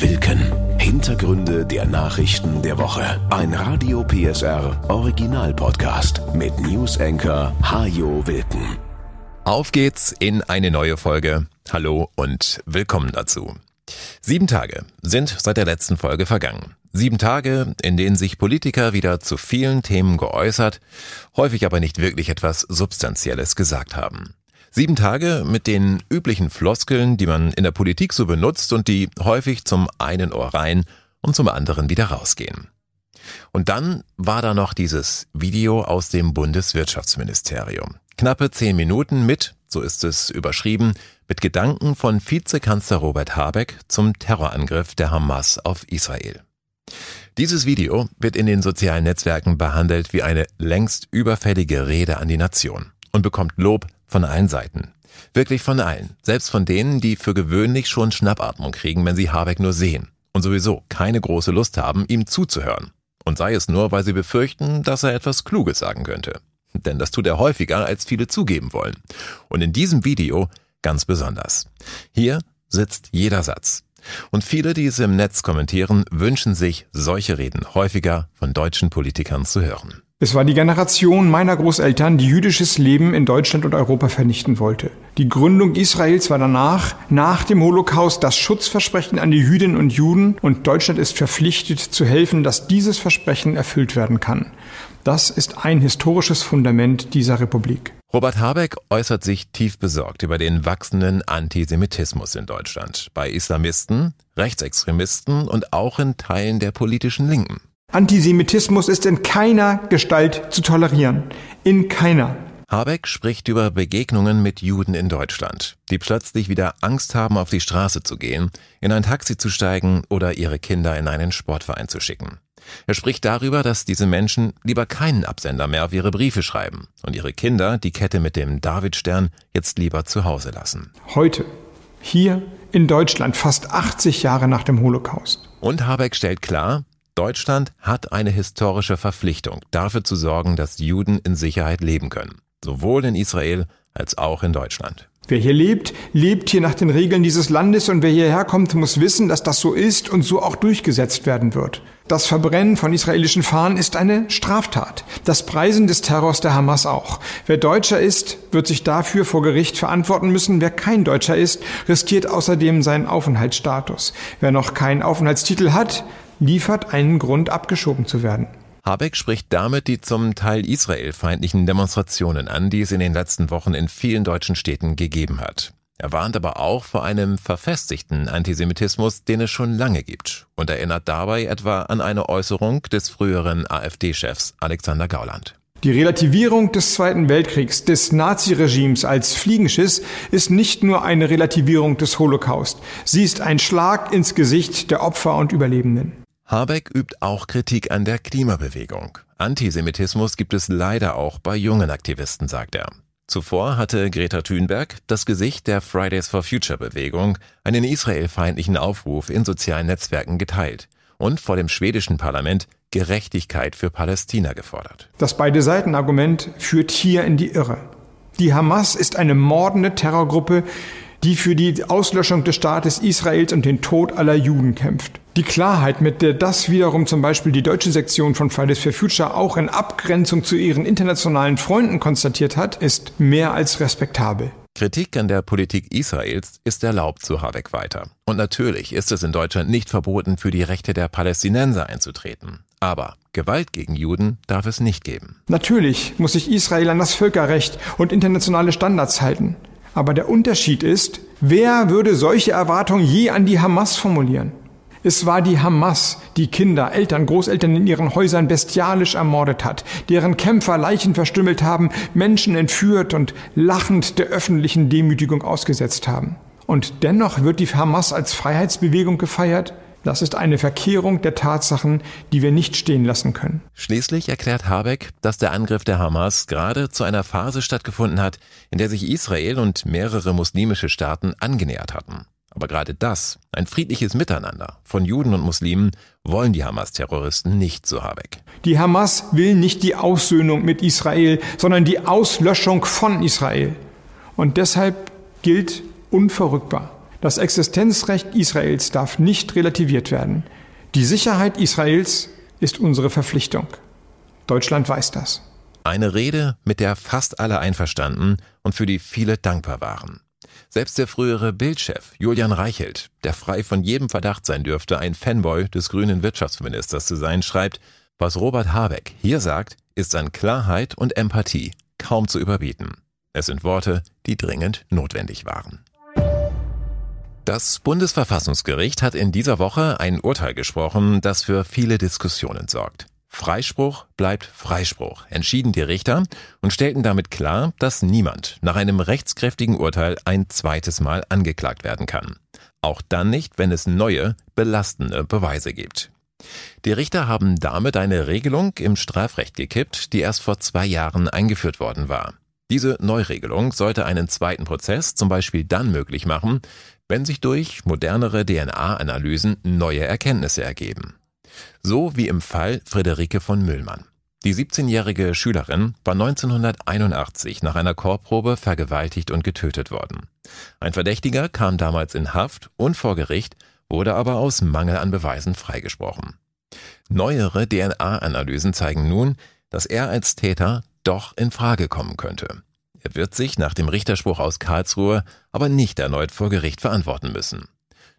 Wilken. Hintergründe der Nachrichten der Woche. Ein Radio PSR Original Podcast mit News Anchor Hajo Wilken. Auf geht's in eine neue Folge. Hallo und willkommen dazu. Sieben Tage sind seit der letzten Folge vergangen. Sieben Tage, in denen sich Politiker wieder zu vielen Themen geäußert, häufig aber nicht wirklich etwas Substanzielles gesagt haben. Sieben Tage mit den üblichen Floskeln, die man in der Politik so benutzt und die häufig zum einen Ohr rein und zum anderen wieder rausgehen. Und dann war da noch dieses Video aus dem Bundeswirtschaftsministerium. Knappe zehn Minuten mit, so ist es überschrieben, mit Gedanken von Vizekanzler Robert Habeck zum Terrorangriff der Hamas auf Israel. Dieses Video wird in den sozialen Netzwerken behandelt wie eine längst überfällige Rede an die Nation und bekommt Lob von allen Seiten. Wirklich von allen. Selbst von denen, die für gewöhnlich schon Schnappatmung kriegen, wenn sie Habeck nur sehen. Und sowieso keine große Lust haben, ihm zuzuhören. Und sei es nur, weil sie befürchten, dass er etwas Kluges sagen könnte. Denn das tut er häufiger, als viele zugeben wollen. Und in diesem Video ganz besonders. Hier sitzt jeder Satz. Und viele, die es im Netz kommentieren, wünschen sich, solche Reden häufiger von deutschen Politikern zu hören. Es war die Generation meiner Großeltern, die jüdisches Leben in Deutschland und Europa vernichten wollte. Die Gründung Israels war danach, nach dem Holocaust, das Schutzversprechen an die Jüdinnen und Juden und Deutschland ist verpflichtet zu helfen, dass dieses Versprechen erfüllt werden kann. Das ist ein historisches Fundament dieser Republik. Robert Habeck äußert sich tief besorgt über den wachsenden Antisemitismus in Deutschland, bei Islamisten, Rechtsextremisten und auch in Teilen der politischen Linken. Antisemitismus ist in keiner Gestalt zu tolerieren. In keiner. Habeck spricht über Begegnungen mit Juden in Deutschland, die plötzlich wieder Angst haben, auf die Straße zu gehen, in ein Taxi zu steigen oder ihre Kinder in einen Sportverein zu schicken. Er spricht darüber, dass diese Menschen lieber keinen Absender mehr auf ihre Briefe schreiben und ihre Kinder die Kette mit dem Davidstern jetzt lieber zu Hause lassen. Heute, hier in Deutschland, fast 80 Jahre nach dem Holocaust. Und Habeck stellt klar, Deutschland hat eine historische Verpflichtung, dafür zu sorgen, dass Juden in Sicherheit leben können, sowohl in Israel als auch in Deutschland. Wer hier lebt, lebt hier nach den Regeln dieses Landes und wer hierher kommt, muss wissen, dass das so ist und so auch durchgesetzt werden wird. Das Verbrennen von israelischen Fahnen ist eine Straftat. Das Preisen des Terrors der Hamas auch. Wer Deutscher ist, wird sich dafür vor Gericht verantworten müssen. Wer kein Deutscher ist, riskiert außerdem seinen Aufenthaltsstatus. Wer noch keinen Aufenthaltstitel hat, liefert einen Grund, abgeschoben zu werden. Habeck spricht damit die zum Teil israelfeindlichen Demonstrationen an, die es in den letzten Wochen in vielen deutschen Städten gegeben hat. Er warnt aber auch vor einem verfestigten Antisemitismus, den es schon lange gibt und erinnert dabei etwa an eine Äußerung des früheren AfD-Chefs Alexander Gauland. Die Relativierung des Zweiten Weltkriegs, des Naziregimes als Fliegenschiss ist nicht nur eine Relativierung des Holocaust. Sie ist ein Schlag ins Gesicht der Opfer und Überlebenden. Habeck übt auch Kritik an der Klimabewegung. Antisemitismus gibt es leider auch bei jungen Aktivisten, sagt er. Zuvor hatte Greta Thunberg, das Gesicht der Fridays for Future Bewegung, einen israelfeindlichen Aufruf in sozialen Netzwerken geteilt und vor dem schwedischen Parlament Gerechtigkeit für Palästina gefordert. Das beide Seiten Argument führt hier in die Irre. Die Hamas ist eine mordende Terrorgruppe, die für die Auslöschung des Staates Israels und den Tod aller Juden kämpft. Die Klarheit, mit der das wiederum zum Beispiel die deutsche Sektion von Fridays for Future auch in Abgrenzung zu ihren internationalen Freunden konstatiert hat, ist mehr als respektabel. Kritik an der Politik Israels ist erlaubt, so Habeck weiter. Und natürlich ist es in Deutschland nicht verboten, für die Rechte der Palästinenser einzutreten. Aber Gewalt gegen Juden darf es nicht geben. Natürlich muss sich Israel an das Völkerrecht und internationale Standards halten. Aber der Unterschied ist, wer würde solche Erwartungen je an die Hamas formulieren? Es war die Hamas, die Kinder, Eltern, Großeltern in ihren Häusern bestialisch ermordet hat, deren Kämpfer Leichen verstümmelt haben, Menschen entführt und lachend der öffentlichen Demütigung ausgesetzt haben. Und dennoch wird die Hamas als Freiheitsbewegung gefeiert? Das ist eine Verkehrung der Tatsachen, die wir nicht stehen lassen können. Schließlich erklärt Habeck, dass der Angriff der Hamas gerade zu einer Phase stattgefunden hat, in der sich Israel und mehrere muslimische Staaten angenähert hatten. Aber gerade das, ein friedliches Miteinander von Juden und Muslimen, wollen die Hamas-Terroristen nicht, so Habeck. Die Hamas will nicht die Aussöhnung mit Israel, sondern die Auslöschung von Israel. Und deshalb gilt unverrückbar Das Existenzrecht Israels darf nicht relativiert werden. Die Sicherheit Israels ist unsere Verpflichtung. Deutschland weiß das. Eine Rede, mit der fast alle einverstanden und für die viele dankbar waren. Selbst der frühere Bildchef Julian Reichelt, der frei von jedem Verdacht sein dürfte, ein Fanboy des grünen Wirtschaftsministers zu sein, schreibt, was Robert Habeck hier sagt, ist an Klarheit und Empathie kaum zu überbieten. Es sind Worte, die dringend notwendig waren. Das Bundesverfassungsgericht hat in dieser Woche ein Urteil gesprochen, das für viele Diskussionen sorgt. Freispruch bleibt Freispruch, entschieden die Richter und stellten damit klar, dass niemand nach einem rechtskräftigen Urteil ein zweites Mal angeklagt werden kann. Auch dann nicht, wenn es neue, belastende Beweise gibt. Die Richter haben damit eine Regelung im Strafrecht gekippt, die erst vor zwei Jahren eingeführt worden war. Diese Neuregelung sollte einen zweiten Prozess zum Beispiel dann möglich machen, wenn sich durch modernere DNA-Analysen neue Erkenntnisse ergeben. So wie im Fall Friederike von Müllmann. Die 17-jährige Schülerin war 1981 nach einer Chorprobe vergewaltigt und getötet worden. Ein Verdächtiger kam damals in Haft und vor Gericht, wurde aber aus Mangel an Beweisen freigesprochen. Neuere DNA-Analysen zeigen nun, dass er als Täter doch in Frage kommen könnte. Er wird sich nach dem Richterspruch aus Karlsruhe aber nicht erneut vor Gericht verantworten müssen.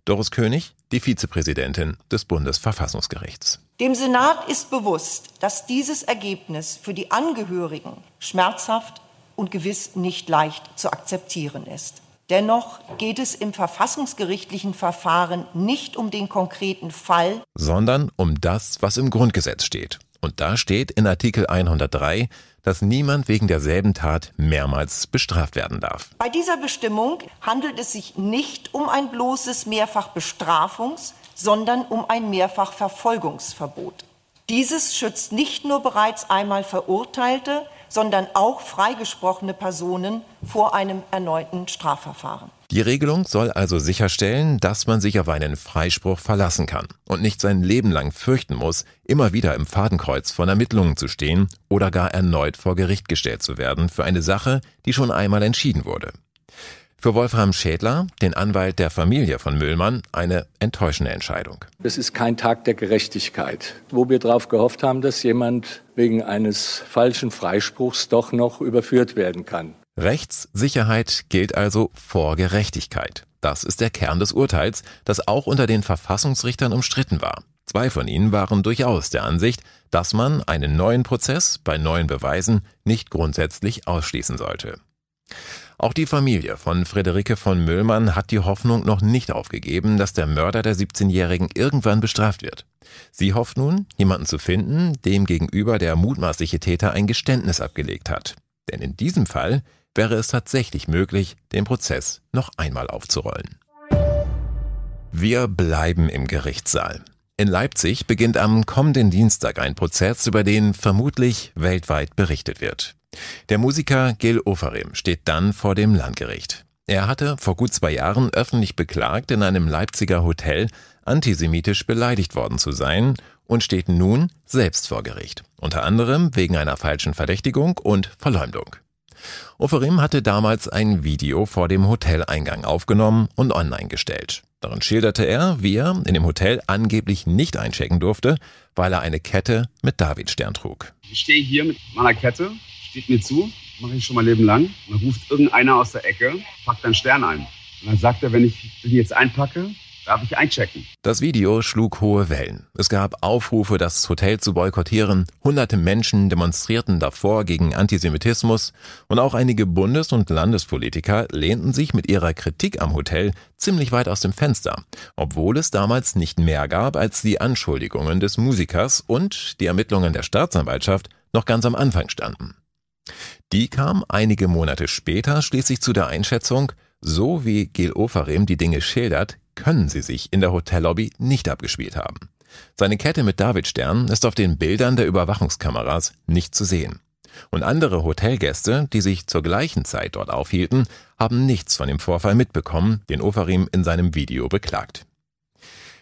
Doris König, die Vizepräsidentin des Bundesverfassungsgerichts. Dem Senat ist bewusst, dass dieses Ergebnis für die Angehörigen schmerzhaft und gewiss nicht leicht zu akzeptieren ist. Dennoch geht es im verfassungsgerichtlichen Verfahren nicht um den konkreten Fall, sondern um das, was im Grundgesetz steht. Und da steht in Artikel 103, dass niemand wegen derselben Tat mehrmals bestraft werden darf. Bei dieser Bestimmung handelt es sich nicht um ein bloßes Mehrfachbestrafungs-, sondern um ein Mehrfachverfolgungsverbot. Dieses schützt nicht nur bereits einmal Verurteilte, sondern auch freigesprochene Personen vor einem erneuten Strafverfahren. Die Regelung soll also sicherstellen, dass man sich auf einen Freispruch verlassen kann und nicht sein Leben lang fürchten muss, immer wieder im Fadenkreuz von Ermittlungen zu stehen oder gar erneut vor Gericht gestellt zu werden für eine Sache, die schon einmal entschieden wurde. Für Wolfram Schädler, den Anwalt der Familie von Müllmann, eine enttäuschende Entscheidung. Es ist kein Tag der Gerechtigkeit, wo wir darauf gehofft haben, dass jemand wegen eines falschen Freispruchs doch noch überführt werden kann. Rechtssicherheit gilt also vor Gerechtigkeit. Das ist der Kern des Urteils, das auch unter den Verfassungsrichtern umstritten war. Zwei von ihnen waren durchaus der Ansicht, dass man einen neuen Prozess bei neuen Beweisen nicht grundsätzlich ausschließen sollte. Auch die Familie von Friederike von Müllmann hat die Hoffnung noch nicht aufgegeben, dass der Mörder der 17-Jährigen irgendwann bestraft wird. Sie hofft nun, jemanden zu finden, dem gegenüber der mutmaßliche Täter ein Geständnis abgelegt hat. Denn in diesem Fall wäre es tatsächlich möglich, den Prozess noch einmal aufzurollen. Wir bleiben im Gerichtssaal. In Leipzig beginnt am kommenden Dienstag ein Prozess, über den vermutlich weltweit berichtet wird. Der Musiker Gil Ofarim steht dann vor dem Landgericht. Er hatte vor gut zwei Jahren öffentlich beklagt, in einem Leipziger Hotel antisemitisch beleidigt worden zu sein und steht nun selbst vor Gericht, unter anderem wegen einer falschen Verdächtigung und Verleumdung. Oferim hatte damals ein Video vor dem Hoteleingang aufgenommen und online gestellt. Darin schilderte er, wie er in dem Hotel angeblich nicht einchecken durfte, weil er eine Kette mit Davidstern trug. Ich stehe hier mit meiner Kette, steht mir zu, mache ich schon mein Leben lang. Und dann ruft irgendeiner aus der Ecke, packt einen Stern ein. Und dann sagt er, wenn ich den jetzt einpacke, Darf ich einchecken? Das Video schlug hohe Wellen. Es gab Aufrufe, das Hotel zu boykottieren. Hunderte Menschen demonstrierten davor gegen Antisemitismus. Und auch einige Bundes- und Landespolitiker lehnten sich mit ihrer Kritik am Hotel ziemlich weit aus dem Fenster. Obwohl es damals nicht mehr gab als die Anschuldigungen des Musikers und die Ermittlungen der Staatsanwaltschaft noch ganz am Anfang standen. Die kam einige Monate später schließlich zu der Einschätzung, so wie Gil Ofarim die Dinge schildert, können sie sich in der Hotellobby nicht abgespielt haben. Seine Kette mit Davidstern ist auf den Bildern der Überwachungskameras nicht zu sehen. Und andere Hotelgäste, die sich zur gleichen Zeit dort aufhielten, haben nichts von dem Vorfall mitbekommen, den Ofarim in seinem Video beklagt.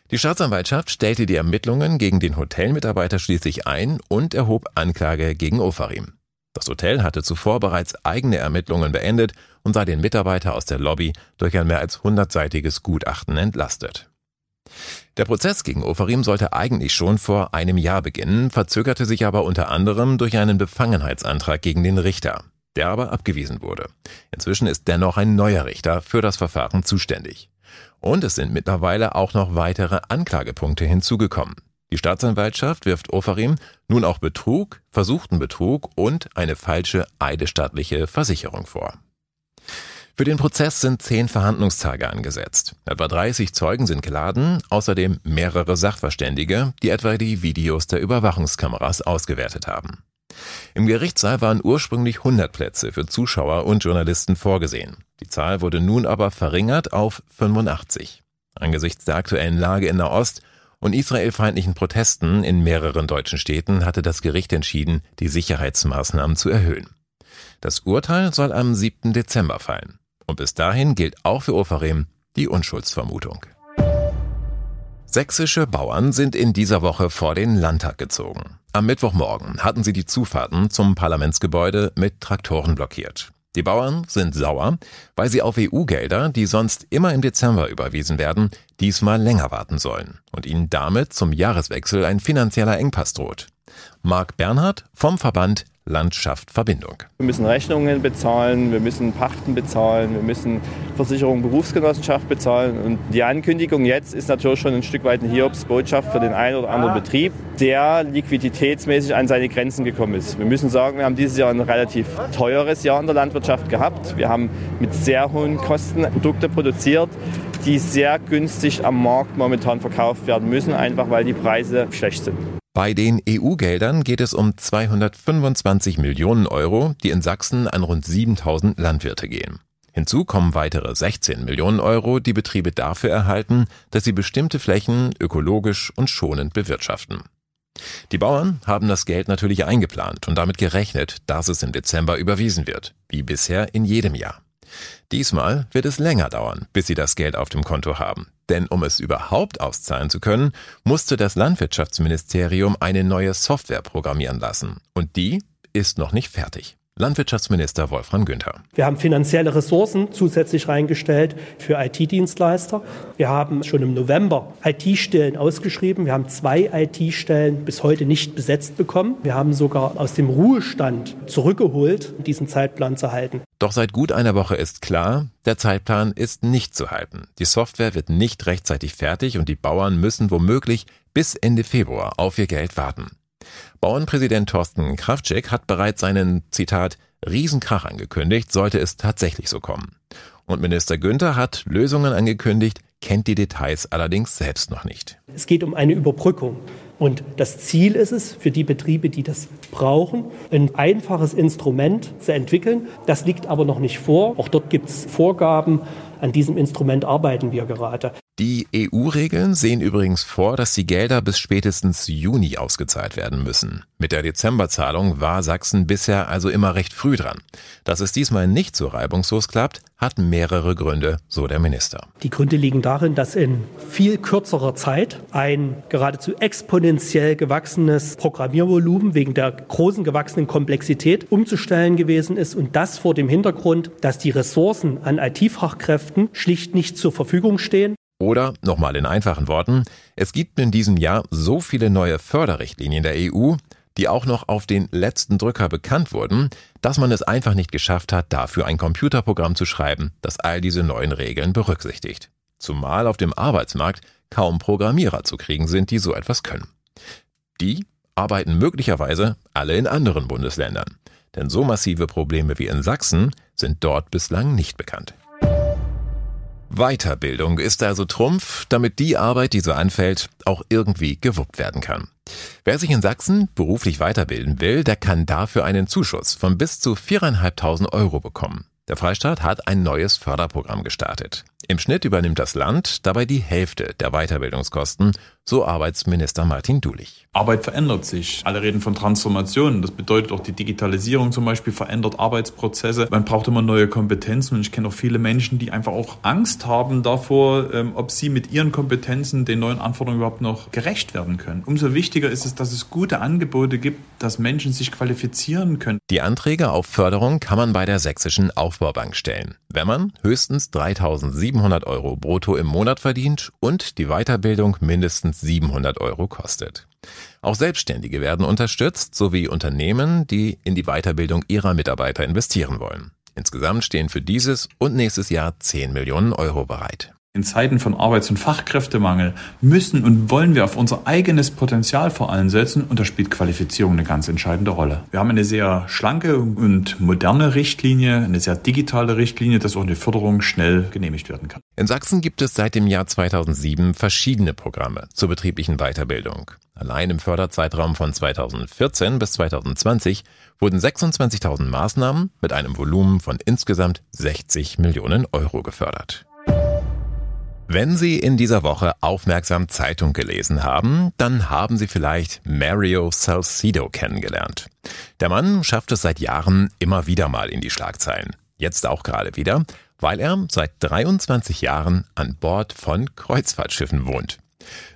Die Staatsanwaltschaft stellte die Ermittlungen gegen den Hotelmitarbeiter schließlich ein und erhob Anklage gegen Ofarim. Das Hotel hatte zuvor bereits eigene Ermittlungen beendet und sei den Mitarbeiter aus der Lobby durch ein mehr als hundertseitiges Gutachten entlastet. Der Prozess gegen Ofarim sollte eigentlich schon vor einem Jahr beginnen, verzögerte sich aber unter anderem durch einen Befangenheitsantrag gegen den Richter, der aber abgewiesen wurde. Inzwischen ist dennoch ein neuer Richter für das Verfahren zuständig. Und es sind mittlerweile auch noch weitere Anklagepunkte hinzugekommen. Die Staatsanwaltschaft wirft Ofarim nun auch Betrug, versuchten Betrug und eine falsche eidesstattliche Versicherung vor. Für den Prozess sind zehn Verhandlungstage angesetzt. Etwa 30 Zeugen sind geladen, außerdem mehrere Sachverständige, die etwa die Videos der Überwachungskameras ausgewertet haben. Im Gerichtssaal waren ursprünglich 100 Plätze für Zuschauer und Journalisten vorgesehen. Die Zahl wurde nun aber verringert auf 85. Angesichts der aktuellen Lage in Nahost und israelfeindlichen Protesten in mehreren deutschen Städten hatte das Gericht entschieden, die Sicherheitsmaßnahmen zu erhöhen. Das Urteil soll am 7. Dezember fallen. Und bis dahin gilt auch für Ofarim die Unschuldsvermutung. Sächsische Bauern sind in dieser Woche vor den Landtag gezogen. Am Mittwochmorgen hatten sie die Zufahrten zum Parlamentsgebäude mit Traktoren blockiert. Die Bauern sind sauer, weil sie auf EU-Gelder, die sonst immer im Dezember überwiesen werden, diesmal länger warten sollen und ihnen damit zum Jahreswechsel ein finanzieller Engpass droht. Marc Bernhard vom Verband Landschaft Verbindung. Wir müssen Rechnungen bezahlen, wir müssen Pachten bezahlen, wir müssen Versicherung Berufsgenossenschaft bezahlen. Und die Ankündigung jetzt ist natürlich schon ein Stück weit eine Hiobsbotschaft für den einen oder anderen Betrieb, der liquiditätsmäßig an seine Grenzen gekommen ist. Wir müssen sagen, wir haben dieses Jahr ein relativ teures Jahr in der Landwirtschaft gehabt. Wir haben mit sehr hohen Kosten Produkte produziert, die sehr günstig am Markt momentan verkauft werden müssen, einfach weil die Preise schlecht sind. Bei den EU-Geldern geht es um 225 Millionen Euro, die in Sachsen an rund 7000 Landwirte gehen. Hinzu kommen weitere 16 Millionen Euro, die Betriebe dafür erhalten, dass sie bestimmte Flächen ökologisch und schonend bewirtschaften. Die Bauern haben das Geld natürlich eingeplant und damit gerechnet, dass es im Dezember überwiesen wird, wie bisher in jedem Jahr. Diesmal wird es länger dauern, bis sie das Geld auf dem Konto haben. Denn um es überhaupt auszahlen zu können, musste das Landwirtschaftsministerium eine neue Software programmieren lassen. Und die ist noch nicht fertig. Landwirtschaftsminister Wolfram Günther. Wir haben finanzielle Ressourcen zusätzlich reingestellt für IT-Dienstleister. Wir haben schon im November IT-Stellen ausgeschrieben. Wir haben zwei IT-Stellen bis heute nicht besetzt bekommen. Wir haben sogar aus dem Ruhestand zurückgeholt, diesen Zeitplan zu halten. Doch seit gut einer Woche ist klar, der Zeitplan ist nicht zu halten. Die Software wird nicht rechtzeitig fertig und die Bauern müssen womöglich bis Ende Februar auf ihr Geld warten. Bauernpräsident Thorsten Kraftschek hat bereits einen, Zitat, Riesenkrach angekündigt, sollte es tatsächlich so kommen. Und Minister Günther hat Lösungen angekündigt, kennt die Details allerdings selbst noch nicht. Es geht um eine Überbrückung. Und das Ziel ist es, für die Betriebe, die das brauchen, ein einfaches Instrument zu entwickeln. Das liegt aber noch nicht vor. Auch dort gibt es Vorgaben. An diesem Instrument arbeiten wir gerade. Die EU-Regeln sehen übrigens vor, dass die Gelder bis spätestens Juni ausgezahlt werden müssen. Mit der Dezemberzahlung war Sachsen bisher also immer recht früh dran. Dass es diesmal nicht so reibungslos klappt, hat mehrere Gründe, so der Minister. Die Gründe liegen darin, dass in viel kürzerer Zeit ein geradezu exponentiell gewachsenes Programmiervolumen wegen der großen gewachsenen Komplexität umzustellen gewesen ist und das vor dem Hintergrund, dass die Ressourcen an IT-Fachkräften schlicht nicht zur Verfügung stehen. Oder, nochmal in einfachen Worten, es gibt in diesem Jahr so viele neue Förderrichtlinien der EU, die auch noch auf den letzten Drücker bekannt wurden, dass man es einfach nicht geschafft hat, dafür ein Computerprogramm zu schreiben, das all diese neuen Regeln berücksichtigt. Zumal auf dem Arbeitsmarkt kaum Programmierer zu kriegen sind, die so etwas können. Die arbeiten möglicherweise alle in anderen Bundesländern. Denn so massive Probleme wie in Sachsen sind dort bislang nicht bekannt. Weiterbildung ist also Trumpf, damit die Arbeit, die so anfällt, auch irgendwie gewuppt werden kann. Wer sich in Sachsen beruflich weiterbilden will, der kann dafür einen Zuschuss von bis zu 4.500 Euro bekommen. Der Freistaat hat ein neues Förderprogramm gestartet. Im Schnitt übernimmt das Land dabei die Hälfte der Weiterbildungskosten, so Arbeitsminister Martin Dulich. Arbeit verändert sich. Alle reden von Transformation. Das bedeutet auch die Digitalisierung zum Beispiel verändert Arbeitsprozesse. Man braucht immer neue Kompetenzen und ich kenne auch viele Menschen, die einfach auch Angst haben davor, ähm, ob sie mit ihren Kompetenzen den neuen Anforderungen überhaupt noch gerecht werden können. Umso wichtiger ist es, dass es gute Angebote gibt, dass Menschen sich qualifizieren können. Die Anträge auf Förderung kann man bei der Sächsischen Aufbaubank stellen, wenn man höchstens 3700 Euro brutto im Monat verdient und die Weiterbildung mindestens 700 Euro kostet. Auch Selbstständige werden unterstützt, sowie Unternehmen, die in die Weiterbildung ihrer Mitarbeiter investieren wollen. Insgesamt stehen für dieses und nächstes Jahr 10 Millionen Euro bereit. In Zeiten von Arbeits- und Fachkräftemangel müssen und wollen wir auf unser eigenes Potenzial vor allem setzen und da spielt Qualifizierung eine ganz entscheidende Rolle. Wir haben eine sehr schlanke und moderne Richtlinie, eine sehr digitale Richtlinie, dass auch eine Förderung schnell genehmigt werden kann. In Sachsen gibt es seit dem Jahr 2007 verschiedene Programme zur betrieblichen Weiterbildung. Allein im Förderzeitraum von 2014 bis 2020 wurden 26.000 Maßnahmen mit einem Volumen von insgesamt 60 Millionen Euro gefördert. Wenn Sie in dieser Woche aufmerksam Zeitung gelesen haben, dann haben Sie vielleicht Mario Salcido kennengelernt. Der Mann schafft es seit Jahren immer wieder mal in die Schlagzeilen. Jetzt auch gerade wieder, weil er seit 23 Jahren an Bord von Kreuzfahrtschiffen wohnt.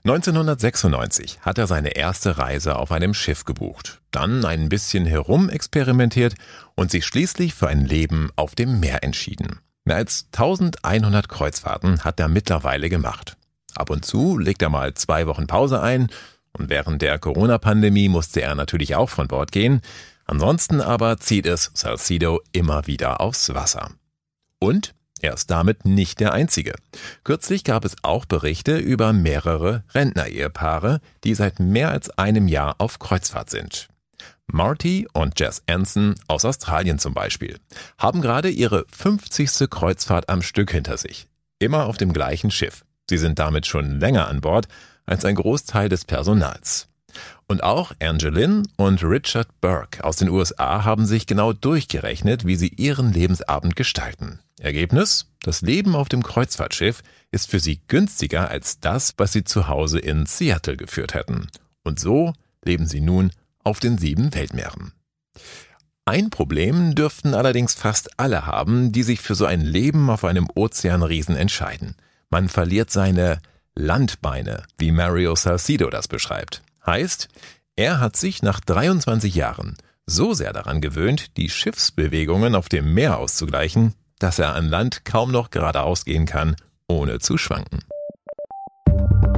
1996 hat er seine erste Reise auf einem Schiff gebucht, dann ein bisschen herumexperimentiert und sich schließlich für ein Leben auf dem Meer entschieden. Mehr als 1100 Kreuzfahrten hat er mittlerweile gemacht. Ab und zu legt er mal zwei Wochen Pause ein und während der Corona-Pandemie musste er natürlich auch von Bord gehen. Ansonsten aber zieht es Salcido immer wieder aufs Wasser. Und er ist damit nicht der Einzige. Kürzlich gab es auch Berichte über mehrere Rentner-Ehepaare, die seit mehr als einem Jahr auf Kreuzfahrt sind. Marty und Jess Anson aus Australien zum Beispiel haben gerade ihre 50. Kreuzfahrt am Stück hinter sich. Immer auf dem gleichen Schiff. Sie sind damit schon länger an Bord als ein Großteil des Personals. Und auch Angeline und Richard Burke aus den USA haben sich genau durchgerechnet, wie sie ihren Lebensabend gestalten. Ergebnis? Das Leben auf dem Kreuzfahrtschiff ist für sie günstiger als das, was sie zu Hause in Seattle geführt hätten. Und so leben sie nun auf den sieben Weltmeeren. Ein Problem dürften allerdings fast alle haben, die sich für so ein Leben auf einem Ozeanriesen entscheiden. Man verliert seine Landbeine, wie Mario Salcido das beschreibt. Heißt, er hat sich nach 23 Jahren so sehr daran gewöhnt, die Schiffsbewegungen auf dem Meer auszugleichen, dass er an Land kaum noch geradeaus gehen kann, ohne zu schwanken.